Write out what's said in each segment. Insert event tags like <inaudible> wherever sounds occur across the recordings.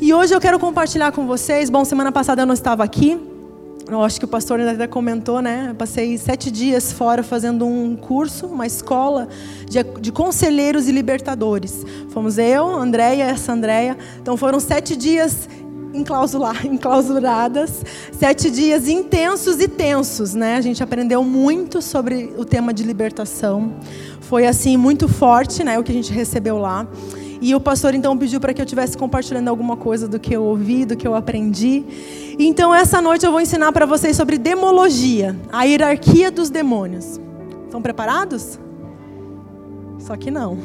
E hoje eu quero compartilhar com vocês. Bom, semana passada eu não estava aqui. Eu acho que o pastor até comentou, né? Eu passei sete dias fora fazendo um curso, uma escola de, de conselheiros e libertadores. Fomos eu, Andréia essa Andréia. Então foram sete dias <laughs> enclausuradas, sete dias intensos e tensos, né? A gente aprendeu muito sobre o tema de libertação. Foi assim muito forte, né? O que a gente recebeu lá. E o pastor então pediu para que eu estivesse compartilhando alguma coisa do que eu ouvi, do que eu aprendi. Então essa noite eu vou ensinar para vocês sobre demologia, a hierarquia dos demônios. Estão preparados? Só que não.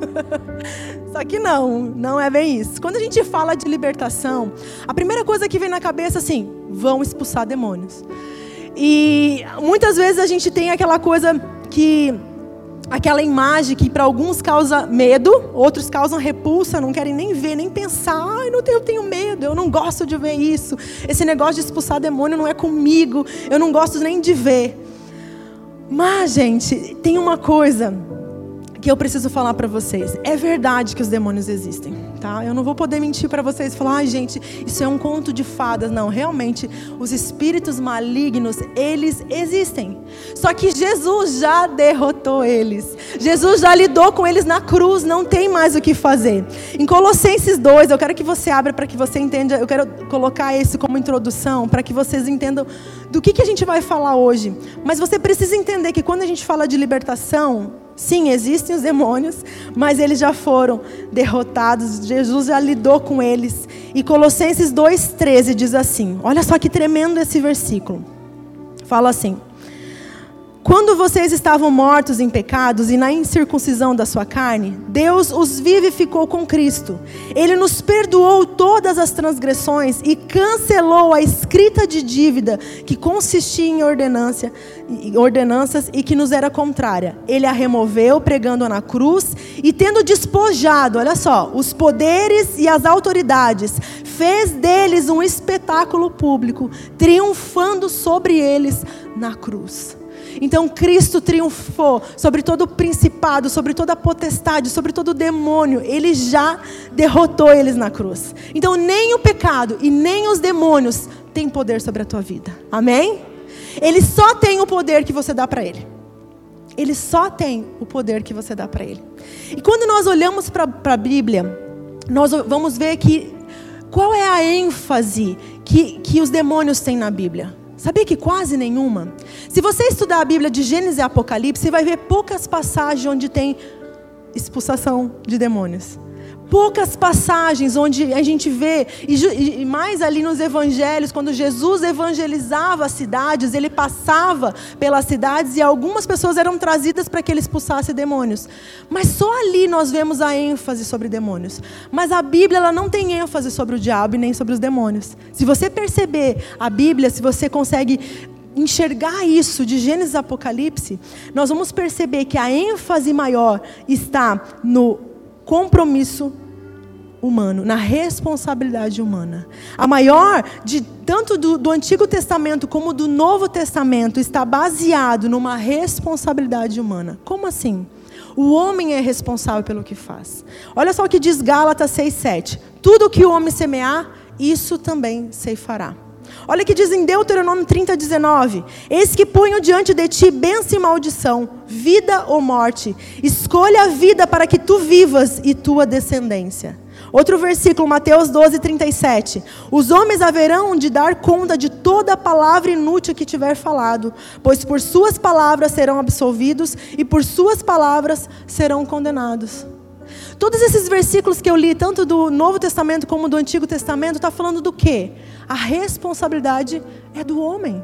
<laughs> Só que não, não é bem isso. Quando a gente fala de libertação, a primeira coisa que vem na cabeça é assim: vão expulsar demônios. E muitas vezes a gente tem aquela coisa que aquela imagem que para alguns causa medo, outros causam repulsa, não querem nem ver, nem pensar. Ai, não tenho, eu tenho medo, eu não gosto de ver isso. Esse negócio de expulsar demônio não é comigo, eu não gosto nem de ver. Mas, gente, tem uma coisa que eu preciso falar para vocês. É verdade que os demônios existem, tá? Eu não vou poder mentir para vocês e falar, ai, gente, isso é um conto de fadas. Não, realmente, os espíritos malignos, eles existem. Só que Jesus já derrotou eles. Jesus já lidou com eles na cruz, não tem mais o que fazer. Em Colossenses 2, eu quero que você abra para que você entenda, eu quero colocar esse como introdução, para que vocês entendam do que, que a gente vai falar hoje. Mas você precisa entender que quando a gente fala de libertação, Sim, existem os demônios, mas eles já foram derrotados. Jesus já lidou com eles. E Colossenses 2,13 diz assim: olha só que tremendo esse versículo. Fala assim: quando vocês estavam mortos em pecados e na incircuncisão da sua carne, Deus os vivificou com Cristo. Ele nos perdoou todas as transgressões e cancelou a escrita de dívida que consistia em ordenanças e que nos era contrária. Ele a removeu pregando na cruz e tendo despojado, olha só, os poderes e as autoridades, fez deles um espetáculo público, triunfando sobre eles na cruz. Então Cristo triunfou sobre todo o principado, sobre toda a potestade, sobre todo o demônio. Ele já derrotou eles na cruz. Então nem o pecado e nem os demônios têm poder sobre a tua vida. Amém? Ele só tem o poder que você dá para ele. Ele só tem o poder que você dá para ele. E quando nós olhamos para a Bíblia, nós vamos ver que qual é a ênfase que, que os demônios têm na Bíblia. Sabia que quase nenhuma? Se você estudar a Bíblia de Gênesis e Apocalipse, você vai ver poucas passagens onde tem expulsação de demônios poucas passagens onde a gente vê, e mais ali nos evangelhos, quando Jesus evangelizava as cidades, ele passava pelas cidades e algumas pessoas eram trazidas para que ele expulsasse demônios. Mas só ali nós vemos a ênfase sobre demônios. Mas a Bíblia ela não tem ênfase sobre o diabo e nem sobre os demônios. Se você perceber a Bíblia, se você consegue enxergar isso de Gênesis e Apocalipse, nós vamos perceber que a ênfase maior está no compromisso humano, na responsabilidade humana. A maior de tanto do, do, Antigo Testamento como do Novo Testamento está baseado numa responsabilidade humana. Como assim? O homem é responsável pelo que faz. Olha só o que diz Gálatas 6:7. Tudo que o homem semear, isso também se fará. Olha o que diz em Deuteronômio 30, 19: Eis que ponho diante de ti bênção e maldição, vida ou morte. Escolha a vida para que tu vivas e tua descendência. Outro versículo, Mateus 12, 37. Os homens haverão de dar conta de toda palavra inútil que tiver falado, pois por suas palavras serão absolvidos e por suas palavras serão condenados. Todos esses versículos que eu li, tanto do Novo Testamento como do Antigo Testamento, está falando do quê? A responsabilidade é do homem.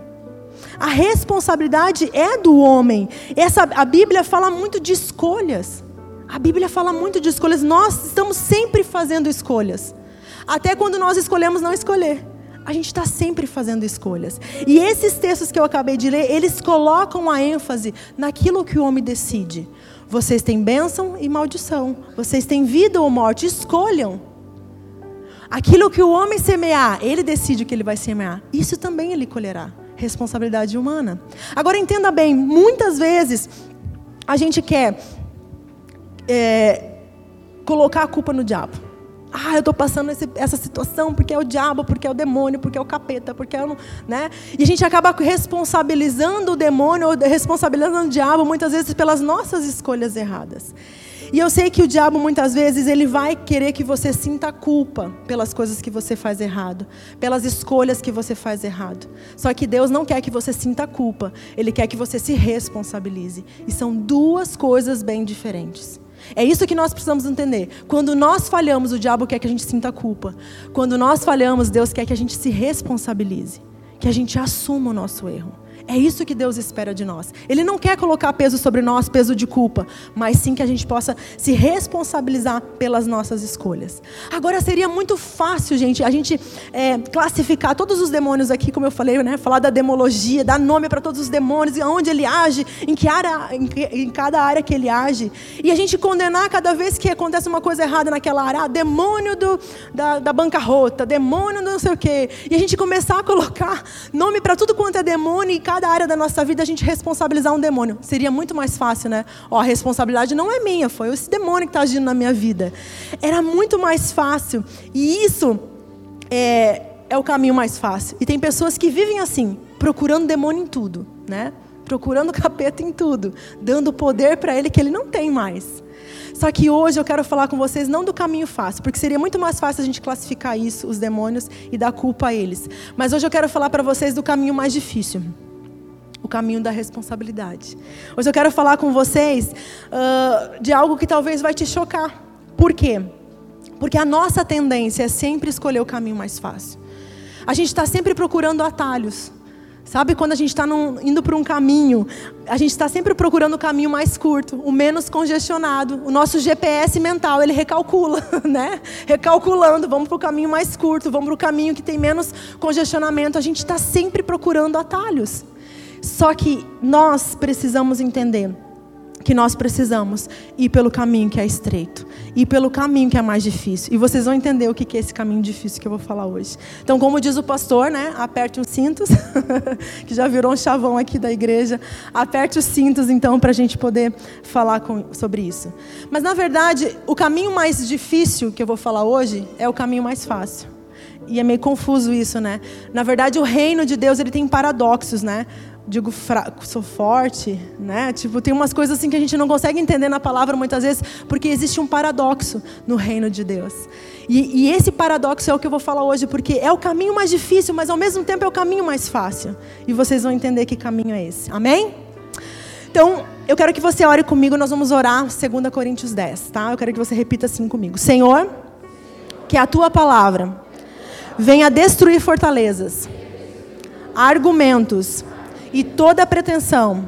A responsabilidade é do homem. Essa, a Bíblia fala muito de escolhas. A Bíblia fala muito de escolhas. Nós estamos sempre fazendo escolhas. Até quando nós escolhemos não escolher. A gente está sempre fazendo escolhas. E esses textos que eu acabei de ler, eles colocam a ênfase naquilo que o homem decide. Vocês têm bênção e maldição. Vocês têm vida ou morte. Escolham. Aquilo que o homem semear, ele decide o que ele vai semear. Isso também ele colherá. Responsabilidade humana. Agora entenda bem, muitas vezes a gente quer é, colocar a culpa no diabo. Ah, eu estou passando esse, essa situação porque é o diabo, porque é o demônio, porque é o capeta, porque é o. Né? E a gente acaba responsabilizando o demônio ou responsabilizando o diabo muitas vezes pelas nossas escolhas erradas. E eu sei que o diabo muitas vezes ele vai querer que você sinta culpa pelas coisas que você faz errado, pelas escolhas que você faz errado. Só que Deus não quer que você sinta culpa, ele quer que você se responsabilize. E são duas coisas bem diferentes. É isso que nós precisamos entender. Quando nós falhamos, o diabo quer que a gente sinta culpa. Quando nós falhamos, Deus quer que a gente se responsabilize, que a gente assuma o nosso erro. É isso que Deus espera de nós. Ele não quer colocar peso sobre nós, peso de culpa, mas sim que a gente possa se responsabilizar pelas nossas escolhas. Agora seria muito fácil, gente, a gente é, classificar todos os demônios aqui, como eu falei, né? Falar da demologia, dar nome para todos os demônios, onde ele age, em que área, em, que, em, cada área que ele age, e a gente condenar cada vez que acontece uma coisa errada naquela área, ah, demônio do, da, da bancarrota, demônio do não sei o quê, e a gente começar a colocar nome para tudo quanto é demônio e cada cada área da nossa vida a gente responsabilizar um demônio. Seria muito mais fácil, né? Ó, a responsabilidade não é minha, foi esse demônio que está agindo na minha vida. Era muito mais fácil. E isso é, é o caminho mais fácil. E tem pessoas que vivem assim, procurando demônio em tudo, né? Procurando <laughs> capeta em tudo, dando poder para ele que ele não tem mais. Só que hoje eu quero falar com vocês não do caminho fácil, porque seria muito mais fácil a gente classificar isso, os demônios, e dar culpa a eles. Mas hoje eu quero falar para vocês do caminho mais difícil o caminho da responsabilidade. Hoje eu quero falar com vocês uh, de algo que talvez vai te chocar. Por quê? Porque a nossa tendência é sempre escolher o caminho mais fácil. A gente está sempre procurando atalhos. Sabe quando a gente está indo para um caminho, a gente está sempre procurando o caminho mais curto, o menos congestionado. O nosso GPS mental ele recalcula, <laughs> né? Recalculando, vamos para o caminho mais curto, vamos para o caminho que tem menos congestionamento. A gente está sempre procurando atalhos. Só que nós precisamos entender que nós precisamos ir pelo caminho que é estreito, ir pelo caminho que é mais difícil. E vocês vão entender o que é esse caminho difícil que eu vou falar hoje. Então, como diz o pastor, né? Aperte os cintos, <laughs> que já virou um chavão aqui da igreja. Aperte os cintos, então, para a gente poder falar com, sobre isso. Mas, na verdade, o caminho mais difícil que eu vou falar hoje é o caminho mais fácil. E é meio confuso isso, né? Na verdade, o reino de Deus ele tem paradoxos, né? Digo fraco, sou forte, né? Tipo, tem umas coisas assim que a gente não consegue entender na palavra muitas vezes, porque existe um paradoxo no reino de Deus. E, e, esse paradoxo é o que eu vou falar hoje, porque é o caminho mais difícil, mas ao mesmo tempo é o caminho mais fácil. E vocês vão entender que caminho é esse. Amém? Então, eu quero que você ore comigo, nós vamos orar 2 Coríntios 10, tá? Eu quero que você repita assim comigo. Senhor, que a tua palavra venha destruir fortalezas, argumentos, e toda pretensão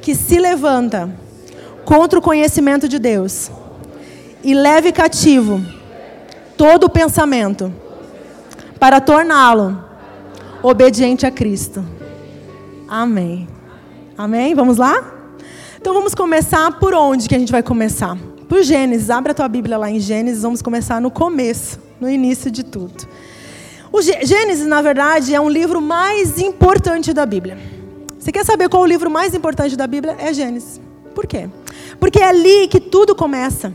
que se levanta contra o conhecimento de Deus e leve cativo todo o pensamento para torná-lo obediente a Cristo. Amém. Amém? Vamos lá? Então vamos começar por onde que a gente vai começar? Por Gênesis. Abra a tua Bíblia lá em Gênesis, vamos começar no começo, no início de tudo. O Gênesis, na verdade, é um livro mais importante da Bíblia. Você quer saber qual o livro mais importante da Bíblia? É Gênesis. Por quê? Porque é ali que tudo começa.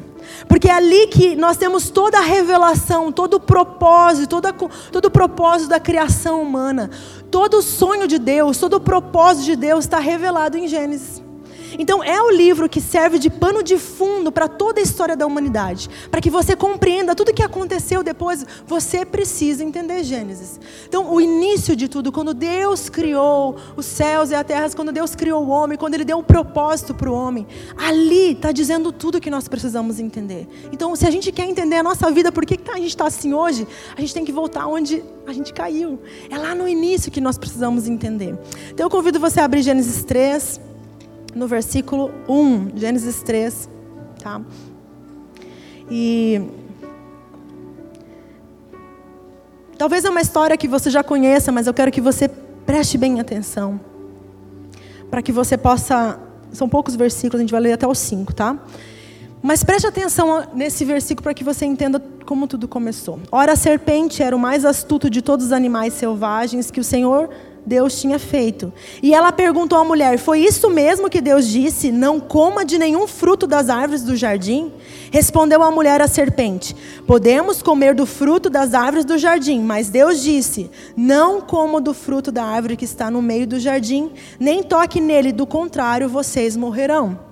Porque é ali que nós temos toda a revelação, todo o propósito, toda, todo o propósito da criação humana. Todo o sonho de Deus, todo o propósito de Deus está revelado em Gênesis. Então, é o livro que serve de pano de fundo para toda a história da humanidade. Para que você compreenda tudo o que aconteceu depois, você precisa entender Gênesis. Então, o início de tudo, quando Deus criou os céus e a terra, quando Deus criou o homem, quando Ele deu um propósito para o homem, ali está dizendo tudo que nós precisamos entender. Então, se a gente quer entender a nossa vida, por que, que a gente está assim hoje, a gente tem que voltar onde a gente caiu. É lá no início que nós precisamos entender. Então, eu convido você a abrir Gênesis 3 no versículo 1, Gênesis 3, tá? E talvez é uma história que você já conheça, mas eu quero que você preste bem atenção. Para que você possa, são poucos versículos, a gente vai ler até os 5, tá? Mas preste atenção nesse versículo para que você entenda como tudo começou. Ora, a serpente era o mais astuto de todos os animais selvagens que o Senhor Deus tinha feito. E ela perguntou à mulher: Foi isso mesmo que Deus disse? Não coma de nenhum fruto das árvores do jardim? Respondeu a mulher à serpente: Podemos comer do fruto das árvores do jardim, mas Deus disse: Não coma do fruto da árvore que está no meio do jardim, nem toque nele, do contrário, vocês morrerão.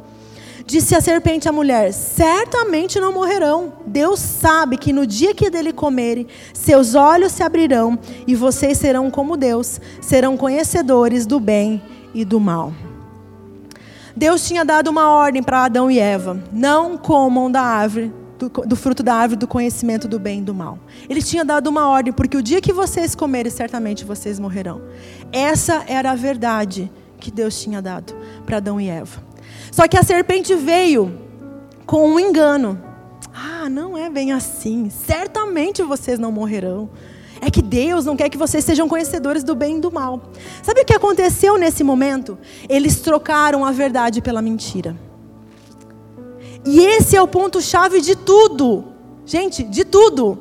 Disse a serpente à mulher: Certamente não morrerão. Deus sabe que no dia que dele comerem, seus olhos se abrirão e vocês serão como Deus, serão conhecedores do bem e do mal. Deus tinha dado uma ordem para Adão e Eva: não comam da árvore do, do, fruto da árvore do conhecimento do bem e do mal. Ele tinha dado uma ordem, porque o dia que vocês comerem, certamente vocês morrerão. Essa era a verdade que Deus tinha dado para Adão e Eva. Só que a serpente veio com um engano. Ah, não é bem assim. Certamente vocês não morrerão. É que Deus não quer que vocês sejam conhecedores do bem e do mal. Sabe o que aconteceu nesse momento? Eles trocaram a verdade pela mentira. E esse é o ponto-chave de tudo. Gente, de tudo.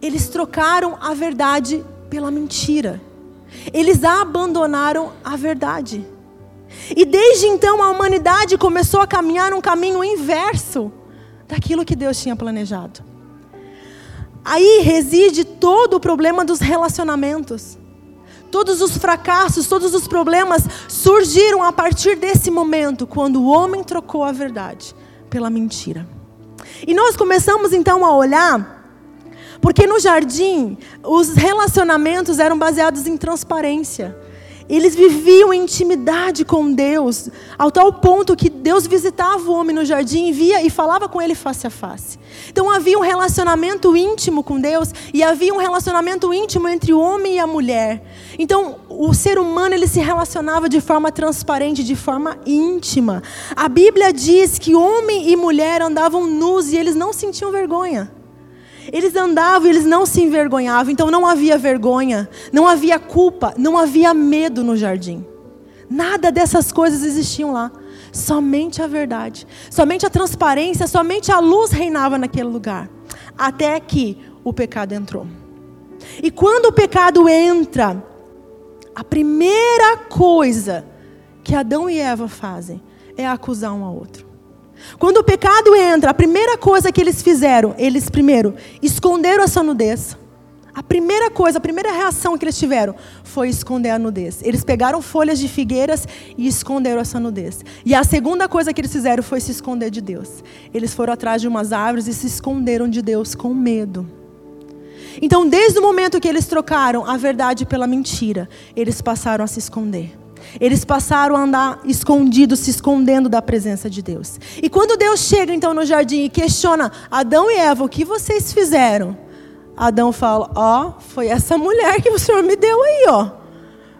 Eles trocaram a verdade pela mentira. Eles abandonaram a verdade. E desde então a humanidade começou a caminhar um caminho inverso daquilo que Deus tinha planejado. Aí reside todo o problema dos relacionamentos. Todos os fracassos, todos os problemas surgiram a partir desse momento, quando o homem trocou a verdade pela mentira. E nós começamos então a olhar, porque no jardim os relacionamentos eram baseados em transparência. Eles viviam em intimidade com Deus, ao tal ponto que Deus visitava o homem no jardim via e falava com ele face a face. Então havia um relacionamento íntimo com Deus e havia um relacionamento íntimo entre o homem e a mulher. Então o ser humano ele se relacionava de forma transparente, de forma íntima. A Bíblia diz que homem e mulher andavam nus e eles não sentiam vergonha. Eles andavam e eles não se envergonhavam, então não havia vergonha, não havia culpa, não havia medo no jardim. Nada dessas coisas existiam lá. Somente a verdade, somente a transparência, somente a luz reinava naquele lugar. Até que o pecado entrou. E quando o pecado entra, a primeira coisa que Adão e Eva fazem é acusar um ao outro. Quando o pecado entra, a primeira coisa que eles fizeram, eles primeiro esconderam a sua nudez. A primeira coisa, a primeira reação que eles tiveram foi esconder a nudez. Eles pegaram folhas de figueiras e esconderam essa nudez. E a segunda coisa que eles fizeram foi se esconder de Deus. Eles foram atrás de umas árvores e se esconderam de Deus com medo. Então, desde o momento que eles trocaram a verdade pela mentira, eles passaram a se esconder. Eles passaram a andar escondidos, se escondendo da presença de Deus. E quando Deus chega então no jardim e questiona Adão e Eva, o que vocês fizeram? Adão fala: Ó, oh, foi essa mulher que o Senhor me deu aí, ó.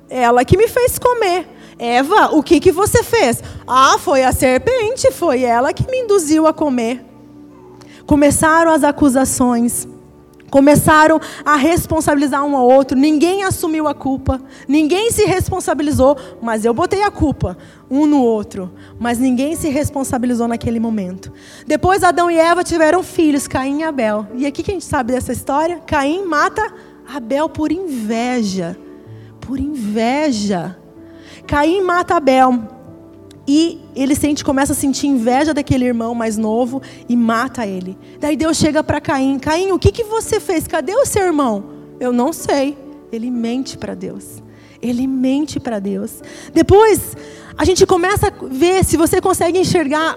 Ela que me fez comer. Eva, o que, que você fez? Ah, foi a serpente, foi ela que me induziu a comer. Começaram as acusações. Começaram a responsabilizar um ao outro, ninguém assumiu a culpa, ninguém se responsabilizou, mas eu botei a culpa um no outro, mas ninguém se responsabilizou naquele momento. Depois Adão e Eva tiveram filhos, Caim e Abel. E aqui que a gente sabe dessa história? Caim mata Abel por inveja. Por inveja. Caim mata Abel. E ele sente, começa a sentir inveja daquele irmão mais novo e mata ele. Daí Deus chega para Caim: Caim, o que, que você fez? Cadê o seu irmão? Eu não sei. Ele mente para Deus. Ele mente para Deus. Depois, a gente começa a ver se você consegue enxergar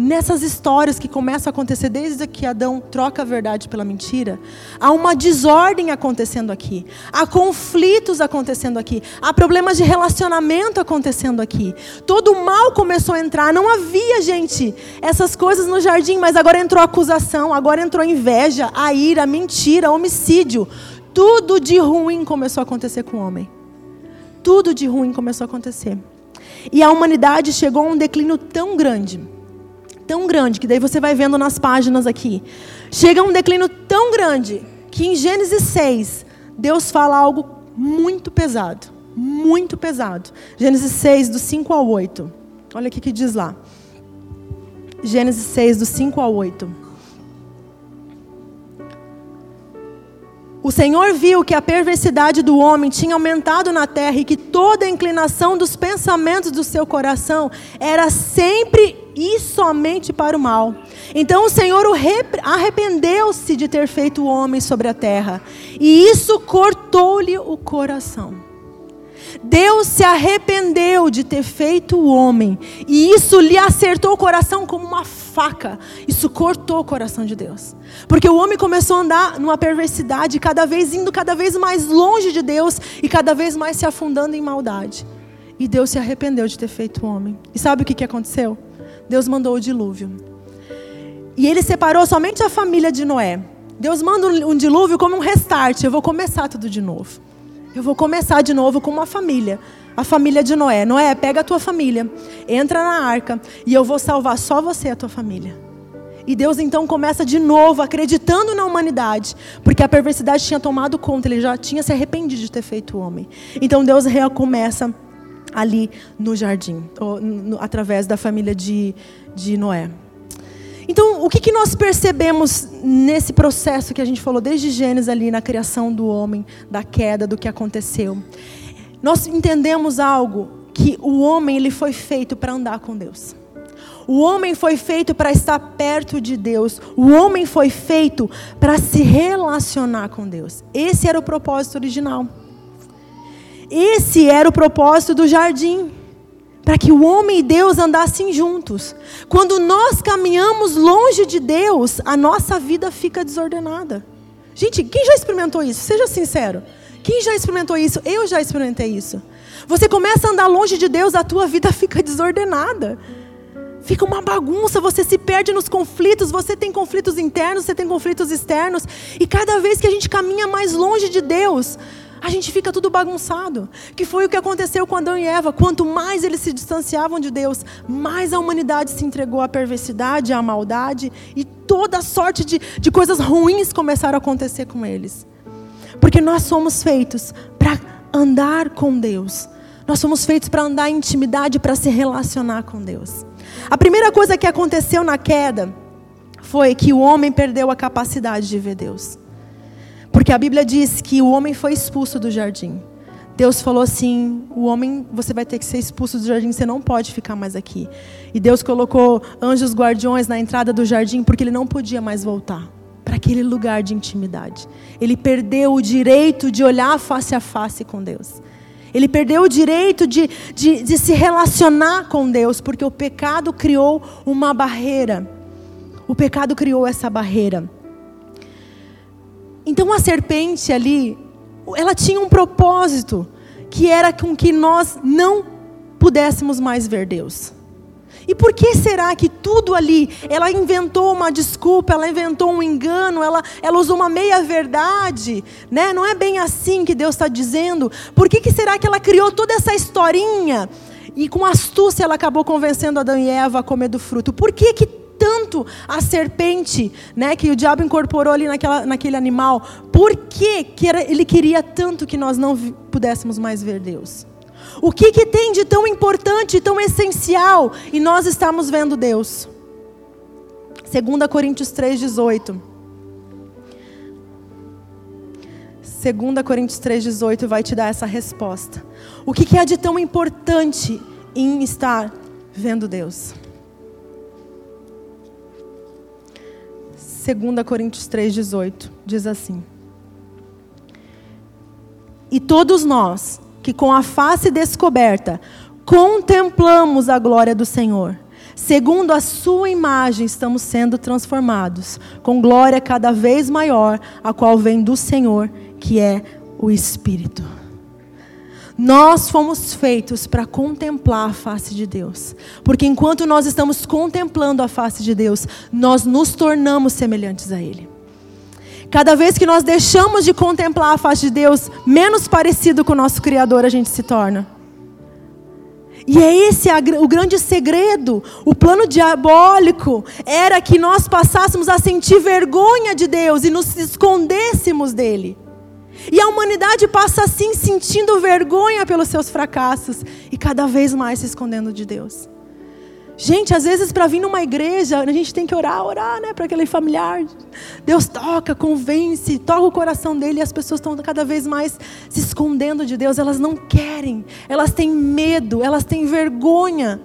nessas histórias que começam a acontecer desde que Adão troca a verdade pela mentira, há uma desordem acontecendo aqui, há conflitos acontecendo aqui, há problemas de relacionamento acontecendo aqui. Todo o mal começou a entrar, não havia, gente, essas coisas no jardim, mas agora entrou acusação, agora entrou inveja, a ira, a mentira, a homicídio. Tudo de ruim começou a acontecer com o homem. Tudo de ruim começou a acontecer. E a humanidade chegou a um declínio tão grande tão grande, que daí você vai vendo nas páginas aqui. Chega um declínio tão grande que em Gênesis 6, Deus fala algo muito pesado. Muito pesado. Gênesis 6, do 5 ao 8. Olha o que diz lá. Gênesis 6, do 5 ao 8. O Senhor viu que a perversidade do homem tinha aumentado na terra e que toda a inclinação dos pensamentos do seu coração era sempre e somente para o mal. Então o Senhor arrependeu-se de ter feito o homem sobre a terra, e isso cortou-lhe o coração. Deus se arrependeu de ter feito o homem, e isso lhe acertou o coração como uma faca. Isso cortou o coração de Deus. Porque o homem começou a andar numa perversidade, cada vez indo cada vez mais longe de Deus e cada vez mais se afundando em maldade. E Deus se arrependeu de ter feito o homem. E sabe o que, que aconteceu? Deus mandou o dilúvio. E ele separou somente a família de Noé. Deus manda um dilúvio como um restart. Eu vou começar tudo de novo. Eu vou começar de novo com uma família. A família de Noé. Noé, pega a tua família, entra na arca e eu vou salvar só você e a tua família. E Deus então começa de novo acreditando na humanidade, porque a perversidade tinha tomado conta, ele já tinha se arrependido de ter feito o homem. Então Deus recomeça ali no jardim, através da família de, de Noé. Então, o que, que nós percebemos nesse processo que a gente falou desde Gênesis ali na criação do homem, da queda, do que aconteceu? Nós entendemos algo que o homem ele foi feito para andar com Deus. O homem foi feito para estar perto de Deus. O homem foi feito para se relacionar com Deus. Esse era o propósito original. Esse era o propósito do jardim para que o homem e Deus andassem juntos. Quando nós caminhamos longe de Deus, a nossa vida fica desordenada. Gente, quem já experimentou isso? Seja sincero. Quem já experimentou isso? Eu já experimentei isso. Você começa a andar longe de Deus, a tua vida <laughs> fica desordenada. Fica uma bagunça, você se perde nos conflitos, você tem conflitos internos, você tem conflitos externos, e cada vez que a gente caminha mais longe de Deus, a gente fica tudo bagunçado. Que foi o que aconteceu com Adão e Eva. Quanto mais eles se distanciavam de Deus, mais a humanidade se entregou à perversidade, à maldade, e toda sorte de, de coisas ruins começaram a acontecer com eles. Porque nós somos feitos para andar com Deus. Nós somos feitos para andar em intimidade, para se relacionar com Deus. A primeira coisa que aconteceu na queda foi que o homem perdeu a capacidade de ver Deus. Porque a Bíblia diz que o homem foi expulso do jardim. Deus falou assim: o homem, você vai ter que ser expulso do jardim, você não pode ficar mais aqui. E Deus colocou anjos guardiões na entrada do jardim porque ele não podia mais voltar para aquele lugar de intimidade. Ele perdeu o direito de olhar face a face com Deus. Ele perdeu o direito de, de, de se relacionar com Deus, porque o pecado criou uma barreira. O pecado criou essa barreira. Então a serpente ali, ela tinha um propósito, que era com que nós não pudéssemos mais ver Deus. E por que será que tudo ali, ela inventou uma desculpa, ela inventou um engano, ela, ela usou uma meia-verdade, né? Não é bem assim que Deus está dizendo. Por que, que será que ela criou toda essa historinha? E com astúcia ela acabou convencendo Adão e Eva a comer do fruto. Por que, que tanto a serpente, né, que o diabo incorporou ali naquela, naquele animal? Por que, que ele queria tanto que nós não pudéssemos mais ver Deus? O que, que tem de tão importante, tão essencial, e nós estamos vendo Deus? 2 Coríntios 3,18. 2 Coríntios 3,18 vai te dar essa resposta. O que, que há de tão importante em estar vendo Deus? 2 Coríntios 3,18 diz assim: E todos nós, que com a face descoberta contemplamos a glória do Senhor, segundo a Sua imagem estamos sendo transformados, com glória cada vez maior, a qual vem do Senhor, que é o Espírito. Nós fomos feitos para contemplar a face de Deus. Porque enquanto nós estamos contemplando a face de Deus, nós nos tornamos semelhantes a Ele. Cada vez que nós deixamos de contemplar a face de Deus, menos parecido com o nosso Criador a gente se torna. E é esse o grande segredo. O plano diabólico era que nós passássemos a sentir vergonha de Deus e nos escondêssemos dele. E a humanidade passa assim, sentindo vergonha pelos seus fracassos e cada vez mais se escondendo de Deus. Gente, às vezes para vir numa igreja, a gente tem que orar, orar, né, para aquele familiar. Deus toca, convence, toca o coração dele e as pessoas estão cada vez mais se escondendo de Deus. Elas não querem, elas têm medo, elas têm vergonha.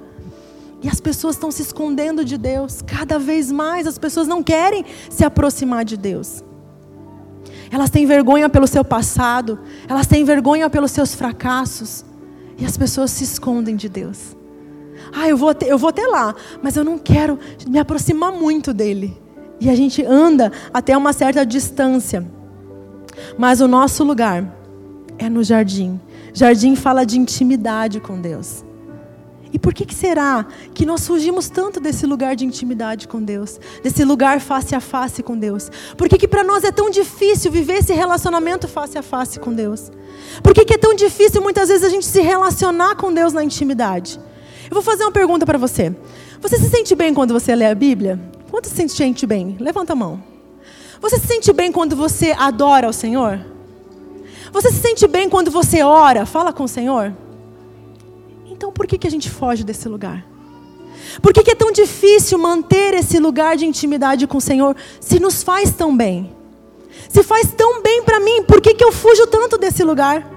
E as pessoas estão se escondendo de Deus. Cada vez mais as pessoas não querem se aproximar de Deus. Elas têm vergonha pelo seu passado, elas têm vergonha pelos seus fracassos. E as pessoas se escondem de Deus. Ah, eu vou, até, eu vou até lá, mas eu não quero me aproximar muito dele. E a gente anda até uma certa distância. Mas o nosso lugar é no jardim. Jardim fala de intimidade com Deus. E por que, que será que nós fugimos tanto desse lugar de intimidade com Deus? Desse lugar face a face com Deus? Por que, que para nós é tão difícil viver esse relacionamento face a face com Deus? Por que, que é tão difícil muitas vezes a gente se relacionar com Deus na intimidade? Eu vou fazer uma pergunta para você. Você se sente bem quando você lê a Bíblia? Quanto se sente bem? Levanta a mão. Você se sente bem quando você adora o Senhor? Você se sente bem quando você ora, fala com o Senhor? Então por que, que a gente foge desse lugar? Por que, que é tão difícil manter esse lugar de intimidade com o Senhor se nos faz tão bem? Se faz tão bem para mim, por que, que eu fujo tanto desse lugar?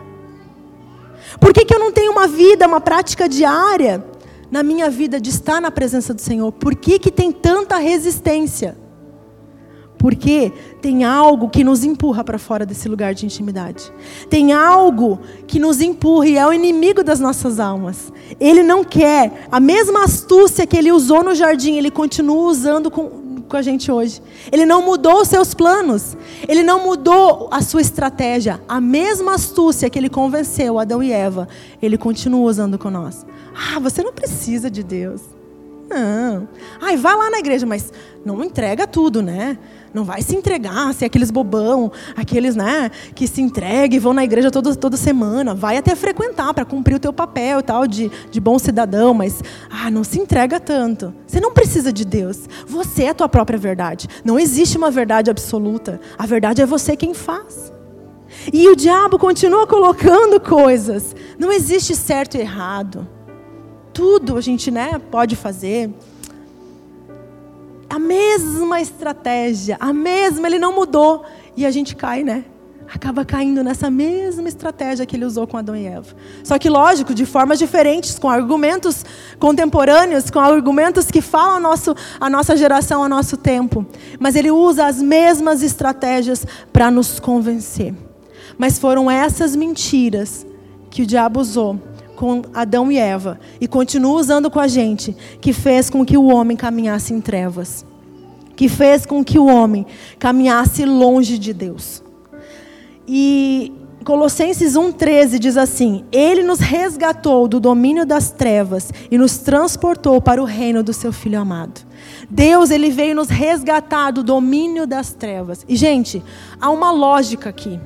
Por que, que eu não tenho uma vida, uma prática diária na minha vida de estar na presença do Senhor? Por que, que tem tanta resistência? Porque tem algo que nos empurra para fora desse lugar de intimidade. Tem algo que nos empurra e é o inimigo das nossas almas. Ele não quer a mesma astúcia que ele usou no jardim, ele continua usando com, com a gente hoje. Ele não mudou os seus planos. Ele não mudou a sua estratégia. A mesma astúcia que ele convenceu Adão e Eva, ele continua usando com nós. Ah, você não precisa de Deus. Não. Ai, vai lá na igreja, mas não entrega tudo, né? Não vai se entregar, ser aqueles bobão, aqueles, né, que se entregam e vão na igreja toda, toda semana. Vai até frequentar para cumprir o teu papel tal de, de bom cidadão, mas ah, não se entrega tanto. Você não precisa de Deus. Você é a tua própria verdade. Não existe uma verdade absoluta. A verdade é você quem faz. E o diabo continua colocando coisas. Não existe certo e errado. Tudo a gente, né, pode fazer a mesma estratégia, a mesma, ele não mudou. E a gente cai, né? Acaba caindo nessa mesma estratégia que ele usou com Adão e Eva. Só que, lógico, de formas diferentes, com argumentos contemporâneos, com argumentos que falam a, nosso, a nossa geração, a nosso tempo. Mas ele usa as mesmas estratégias para nos convencer. Mas foram essas mentiras que o diabo usou com Adão e Eva e continua usando com a gente, que fez com que o homem caminhasse em trevas, que fez com que o homem caminhasse longe de Deus. E Colossenses 1,13 diz assim: Ele nos resgatou do domínio das trevas e nos transportou para o reino do seu Filho amado. Deus, ele veio nos resgatar do domínio das trevas. E, gente, há uma lógica aqui.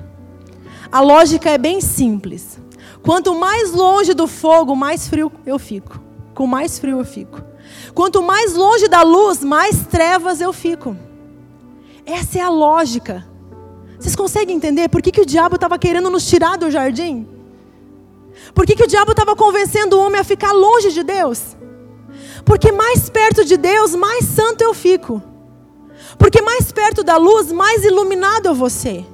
A lógica é bem simples. Quanto mais longe do fogo, mais frio eu fico. Com mais frio eu fico. Quanto mais longe da luz, mais trevas eu fico. Essa é a lógica. Vocês conseguem entender por que, que o diabo estava querendo nos tirar do jardim? Por que, que o diabo estava convencendo o homem a ficar longe de Deus? Porque mais perto de Deus, mais santo eu fico. Porque mais perto da luz, mais iluminado eu vou ser.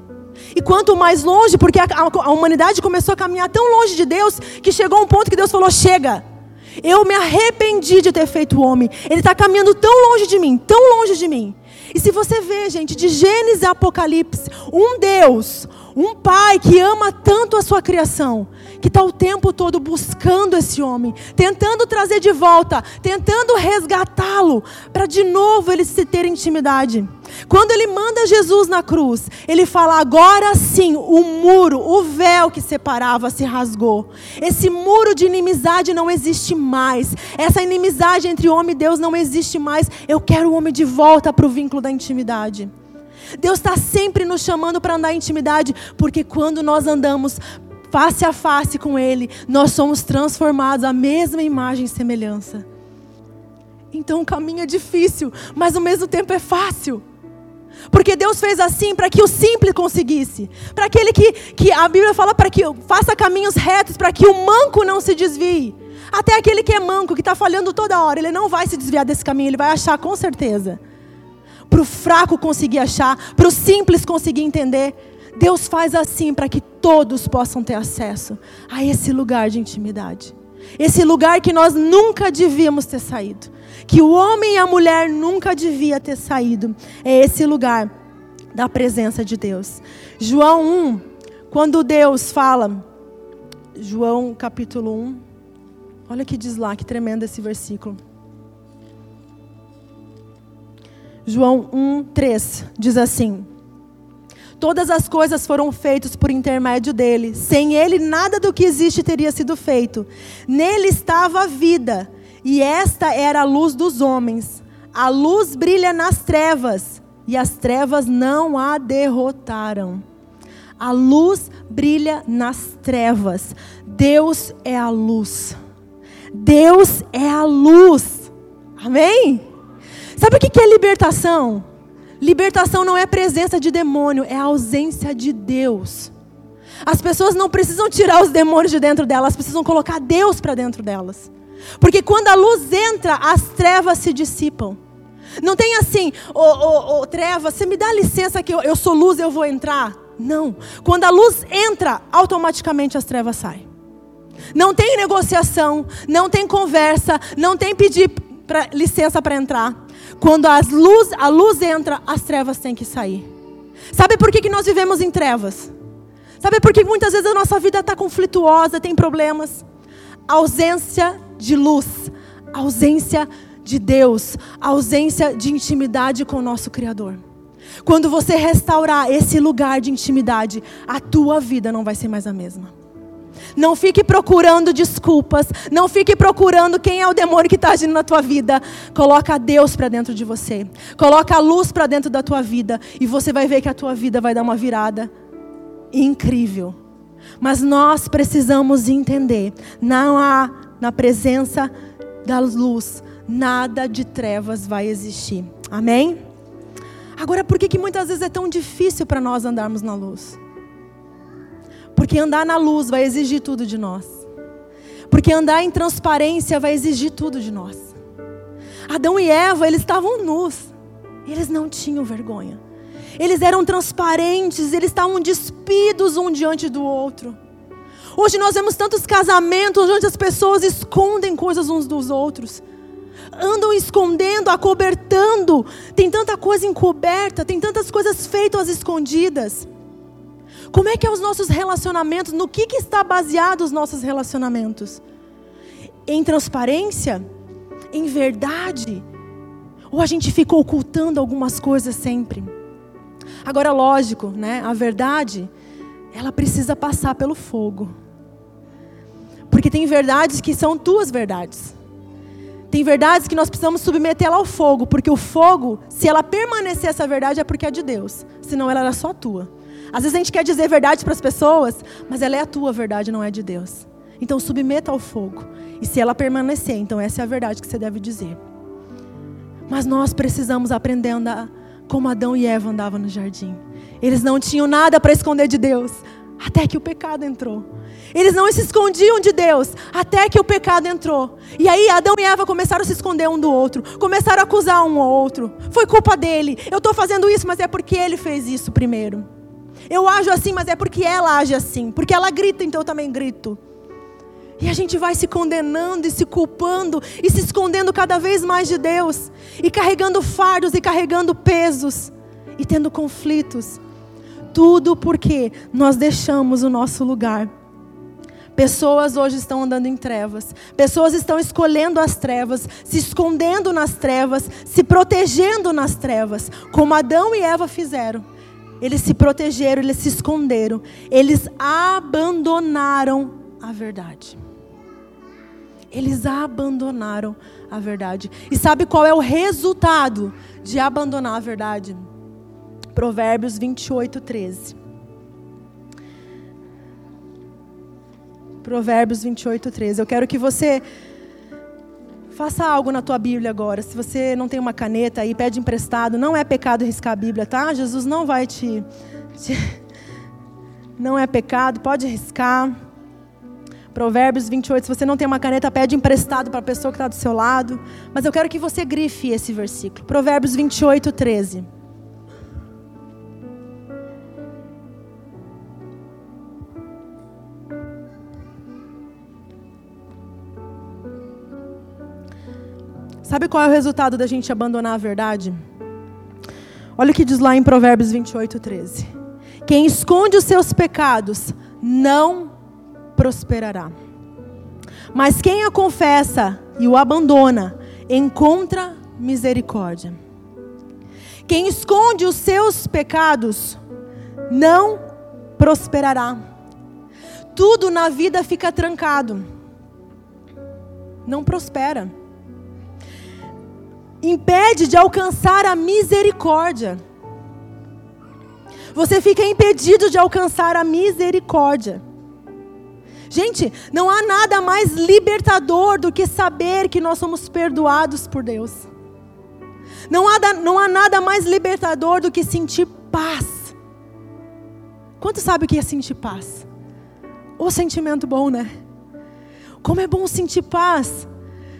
E quanto mais longe, porque a, a, a humanidade começou a caminhar tão longe de Deus, que chegou um ponto que Deus falou: chega. Eu me arrependi de ter feito o homem. Ele está caminhando tão longe de mim, tão longe de mim. E se você vê, gente, de Gênesis a Apocalipse, um Deus, um pai que ama tanto a sua criação, que está o tempo todo buscando esse homem, tentando trazer de volta, tentando resgatá-lo, para de novo ele se ter intimidade. Quando ele manda Jesus na cruz, ele fala: agora sim, o muro, o véu que separava se rasgou. Esse muro de inimizade não existe mais. Essa inimizade entre homem e Deus não existe mais. Eu quero o homem de volta para o vínculo da intimidade. Deus está sempre nos chamando para andar em intimidade, porque quando nós andamos face a face com Ele, nós somos transformados à mesma imagem e semelhança. Então o caminho é difícil, mas ao mesmo tempo é fácil. Porque Deus fez assim para que o simples conseguisse. Para aquele que, que a Bíblia fala para que faça caminhos retos, para que o manco não se desvie. Até aquele que é manco, que está falhando toda hora, ele não vai se desviar desse caminho, ele vai achar com certeza. Para o fraco conseguir achar, para o simples conseguir entender. Deus faz assim para que todos possam ter acesso a esse lugar de intimidade. Esse lugar que nós nunca devíamos ter saído. Que o homem e a mulher nunca devia ter saído. É esse lugar da presença de Deus. João 1, quando Deus fala, João capítulo 1, olha que diz lá, que tremendo esse versículo. João 1, 3 diz assim: Todas as coisas foram feitas por intermédio dele. Sem ele, nada do que existe teria sido feito. Nele estava a vida, e esta era a luz dos homens. A luz brilha nas trevas, e as trevas não a derrotaram. A luz brilha nas trevas. Deus é a luz. Deus é a luz. Amém? Sabe o que é libertação? Libertação não é presença de demônio, é a ausência de Deus. As pessoas não precisam tirar os demônios de dentro delas, precisam colocar Deus para dentro delas. Porque quando a luz entra, as trevas se dissipam. Não tem assim, ô, ô, ô treva, você me dá licença que eu, eu sou luz, eu vou entrar. Não. Quando a luz entra, automaticamente as trevas saem. Não tem negociação, não tem conversa, não tem pedir pra, licença para entrar. Quando as luz, a luz entra, as trevas têm que sair. Sabe por que, que nós vivemos em trevas? Sabe por que muitas vezes a nossa vida está conflituosa, tem problemas? ausência de luz, ausência de Deus, ausência de intimidade com o nosso Criador. Quando você restaurar esse lugar de intimidade, a tua vida não vai ser mais a mesma. Não fique procurando desculpas. Não fique procurando quem é o demônio que está agindo na tua vida. Coloca Deus para dentro de você. Coloca a luz para dentro da tua vida. E você vai ver que a tua vida vai dar uma virada incrível. Mas nós precisamos entender: não há na presença da luz nada de trevas vai existir. Amém? Agora, por que, que muitas vezes é tão difícil para nós andarmos na luz? Porque andar na luz vai exigir tudo de nós. Porque andar em transparência vai exigir tudo de nós. Adão e Eva, eles estavam nus. Eles não tinham vergonha. Eles eram transparentes, eles estavam despidos um diante do outro. Hoje nós vemos tantos casamentos onde as pessoas escondem coisas uns dos outros. Andam escondendo, acobertando. Tem tanta coisa encoberta, tem tantas coisas feitas às escondidas. Como é que é os nossos relacionamentos? No que, que está baseado os nossos relacionamentos? Em transparência? Em verdade? Ou a gente fica ocultando algumas coisas sempre? Agora, lógico, né? A verdade, ela precisa passar pelo fogo. Porque tem verdades que são tuas verdades. Tem verdades que nós precisamos submeter ela ao fogo, porque o fogo, se ela permanecer essa verdade, é porque é de Deus. Senão ela era só tua. Às vezes a gente quer dizer verdade para as pessoas, mas ela é a tua verdade, não é de Deus. Então submeta ao fogo. E se ela permanecer, então essa é a verdade que você deve dizer. Mas nós precisamos aprender a andar como Adão e Eva andavam no jardim. Eles não tinham nada para esconder de Deus, até que o pecado entrou. Eles não se escondiam de Deus, até que o pecado entrou. E aí Adão e Eva começaram a se esconder um do outro, começaram a acusar um ao outro. Foi culpa dele. Eu estou fazendo isso, mas é porque ele fez isso primeiro. Eu ajo assim, mas é porque ela age assim. Porque ela grita, então eu também grito. E a gente vai se condenando e se culpando e se escondendo cada vez mais de Deus. E carregando fardos e carregando pesos. E tendo conflitos. Tudo porque nós deixamos o nosso lugar. Pessoas hoje estão andando em trevas. Pessoas estão escolhendo as trevas, se escondendo nas trevas, se protegendo nas trevas, como Adão e Eva fizeram. Eles se protegeram, eles se esconderam, eles abandonaram a verdade. Eles abandonaram a verdade. E sabe qual é o resultado de abandonar a verdade? Provérbios 28, 13. Provérbios 28, 13. Eu quero que você Faça algo na tua Bíblia agora. Se você não tem uma caneta aí, pede emprestado. Não é pecado riscar a Bíblia, tá? Jesus não vai te, te... <laughs> Não é pecado, pode riscar. Provérbios 28. Se você não tem uma caneta, pede emprestado para a pessoa que está do seu lado. Mas eu quero que você grife esse versículo. Provérbios 28, 13. Sabe qual é o resultado da gente abandonar a verdade? Olha o que diz lá em Provérbios 28, 13. Quem esconde os seus pecados não prosperará. Mas quem a confessa e o abandona encontra misericórdia. Quem esconde os seus pecados não prosperará. Tudo na vida fica trancado. Não prospera impede de alcançar a misericórdia. Você fica impedido de alcançar a misericórdia. Gente, não há nada mais libertador do que saber que nós somos perdoados por Deus. Não há, não há nada mais libertador do que sentir paz. Quanto sabe o que é sentir paz? O sentimento bom, né? Como é bom sentir paz.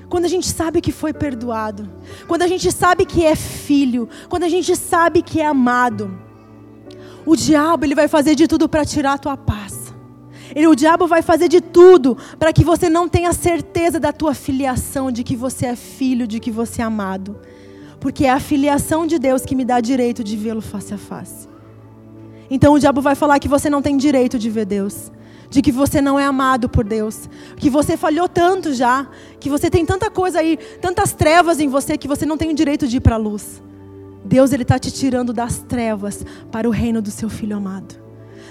Quando a gente sabe que foi perdoado, quando a gente sabe que é filho, quando a gente sabe que é amado, o diabo ele vai fazer de tudo para tirar a tua paz. Ele, o diabo vai fazer de tudo para que você não tenha certeza da tua filiação, de que você é filho, de que você é amado. Porque é a filiação de Deus que me dá direito de vê-lo face a face. Então o diabo vai falar que você não tem direito de ver Deus de que você não é amado por Deus, que você falhou tanto já, que você tem tanta coisa aí, tantas trevas em você que você não tem o direito de ir para a luz. Deus ele está te tirando das trevas para o reino do seu Filho amado.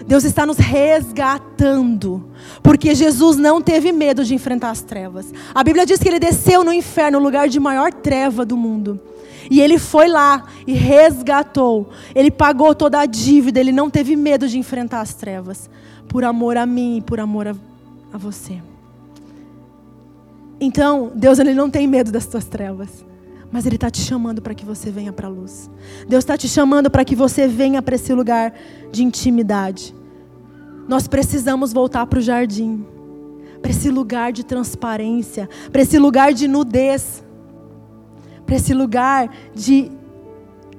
Deus está nos resgatando, porque Jesus não teve medo de enfrentar as trevas. A Bíblia diz que ele desceu no inferno, o lugar de maior treva do mundo. E ele foi lá e resgatou. Ele pagou toda a dívida, ele não teve medo de enfrentar as trevas por amor a mim e por amor a, a você. Então, Deus ele não tem medo das tuas trevas, mas Ele está te chamando para que você venha para a luz. Deus está te chamando para que você venha para esse lugar de intimidade. Nós precisamos voltar para o jardim, para esse lugar de transparência, para esse lugar de nudez, para esse lugar de,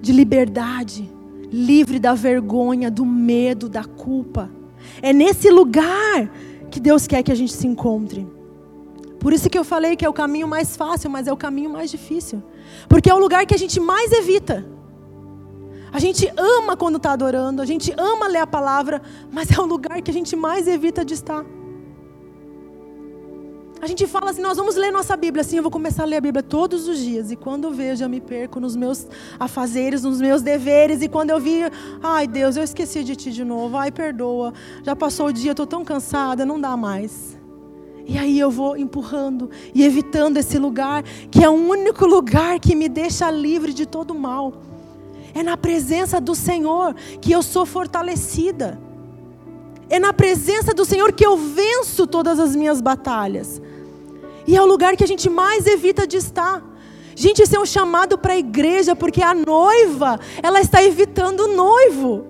de liberdade, livre da vergonha, do medo, da culpa. É nesse lugar que Deus quer que a gente se encontre. Por isso que eu falei que é o caminho mais fácil, mas é o caminho mais difícil. Porque é o lugar que a gente mais evita. A gente ama quando está adorando, a gente ama ler a palavra, mas é o lugar que a gente mais evita de estar. A gente fala assim, nós vamos ler nossa Bíblia. Assim, eu vou começar a ler a Bíblia todos os dias. E quando eu vejo, eu me perco nos meus afazeres, nos meus deveres. E quando eu vi, ai Deus, eu esqueci de ti de novo. Ai, perdoa. Já passou o dia, estou tão cansada, não dá mais. E aí eu vou empurrando e evitando esse lugar, que é o único lugar que me deixa livre de todo mal. É na presença do Senhor que eu sou fortalecida. É na presença do Senhor que eu venço todas as minhas batalhas. E é o lugar que a gente mais evita de estar. Gente, isso é um chamado para a igreja, porque a noiva, ela está evitando o noivo.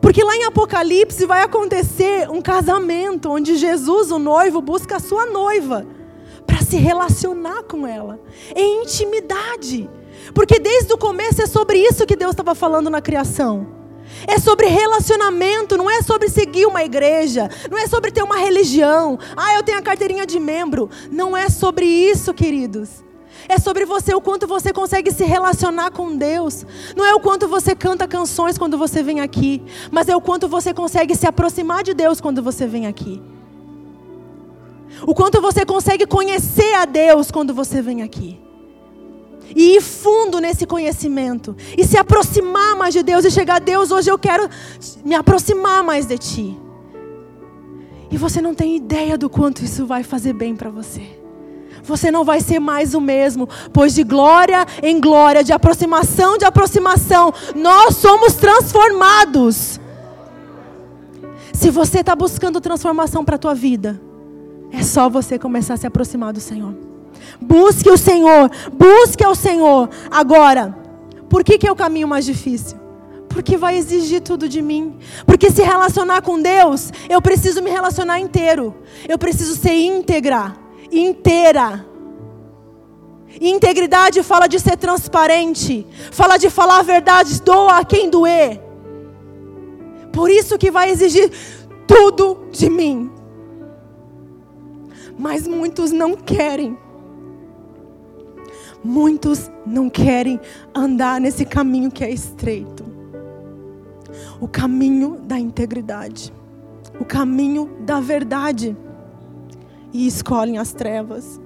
Porque lá em Apocalipse vai acontecer um casamento onde Jesus, o noivo, busca a sua noiva para se relacionar com ela em intimidade. Porque desde o começo é sobre isso que Deus estava falando na criação. É sobre relacionamento, não é sobre seguir uma igreja, não é sobre ter uma religião. Ah, eu tenho a carteirinha de membro. Não é sobre isso, queridos. É sobre você, o quanto você consegue se relacionar com Deus. Não é o quanto você canta canções quando você vem aqui, mas é o quanto você consegue se aproximar de Deus quando você vem aqui. O quanto você consegue conhecer a Deus quando você vem aqui e ir fundo nesse conhecimento e se aproximar mais de Deus e chegar a Deus, hoje eu quero me aproximar mais de ti. E você não tem ideia do quanto isso vai fazer bem para você. Você não vai ser mais o mesmo, pois de glória em glória, de aproximação de aproximação, nós somos transformados. Se você está buscando transformação para a tua vida, é só você começar a se aproximar do Senhor. Busque o Senhor, busque ao Senhor. Agora, por que, que é o caminho mais difícil? Porque vai exigir tudo de mim. Porque se relacionar com Deus, eu preciso me relacionar inteiro. Eu preciso ser íntegra, inteira. integridade fala de ser transparente, fala de falar a verdade, doa a quem doer. Por isso que vai exigir tudo de mim. Mas muitos não querem. Muitos não querem andar nesse caminho que é estreito o caminho da integridade, o caminho da verdade, e escolhem as trevas.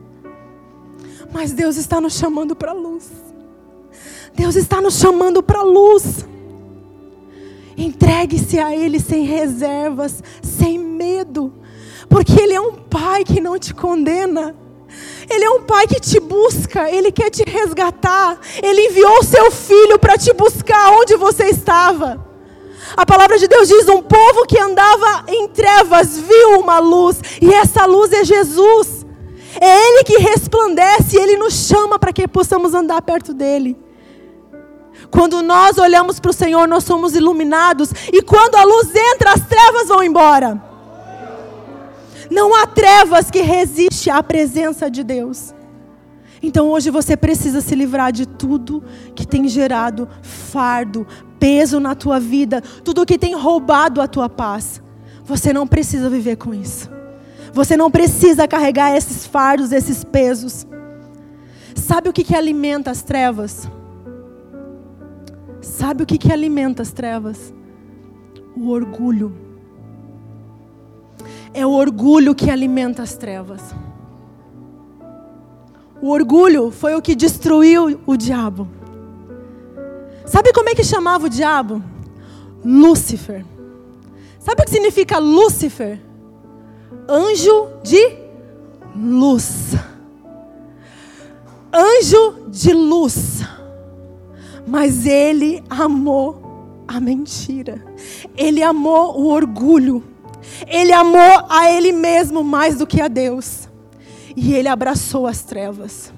Mas Deus está nos chamando para a luz. Deus está nos chamando para a luz. Entregue-se a Ele sem reservas, sem medo, porque Ele é um Pai que não te condena. Ele é um pai que te busca, ele quer te resgatar. Ele enviou seu filho para te buscar onde você estava. A palavra de Deus diz: um povo que andava em trevas viu uma luz, e essa luz é Jesus. É Ele que resplandece, Ele nos chama para que possamos andar perto dEle. Quando nós olhamos para o Senhor, nós somos iluminados, e quando a luz entra, as trevas vão embora. Não há trevas que resiste à presença de Deus. Então hoje você precisa se livrar de tudo que tem gerado fardo, peso na tua vida, tudo que tem roubado a tua paz. Você não precisa viver com isso. Você não precisa carregar esses fardos, esses pesos. Sabe o que, que alimenta as trevas? Sabe o que, que alimenta as trevas? O orgulho. É o orgulho que alimenta as trevas. O orgulho foi o que destruiu o diabo. Sabe como é que chamava o diabo? Lúcifer. Sabe o que significa Lúcifer? Anjo de luz. Anjo de luz. Mas ele amou a mentira. Ele amou o orgulho. Ele amou a ele mesmo mais do que a Deus. E ele abraçou as trevas.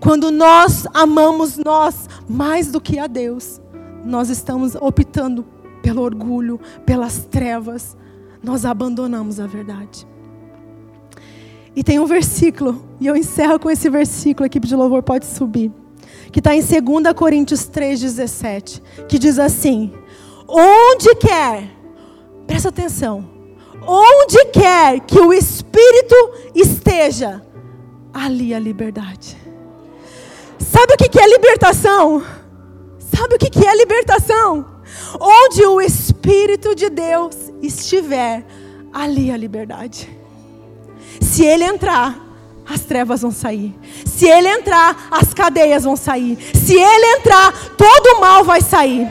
Quando nós amamos nós mais do que a Deus, nós estamos optando pelo orgulho, pelas trevas, nós abandonamos a verdade. E tem um versículo, e eu encerro com esse versículo, a equipe de louvor pode subir, que está em 2 Coríntios 3,17, que diz assim: Onde quer, presta atenção, onde quer que o Espírito esteja, ali a liberdade. Sabe o que é libertação? Sabe o que é libertação? Onde o Espírito de Deus estiver, ali a liberdade. Se ele entrar, as trevas vão sair. Se ele entrar, as cadeias vão sair. Se ele entrar, todo o mal vai sair.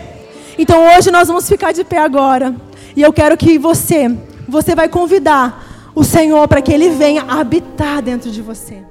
Então hoje nós vamos ficar de pé agora. E eu quero que você, você vai convidar o Senhor para que ele venha habitar dentro de você.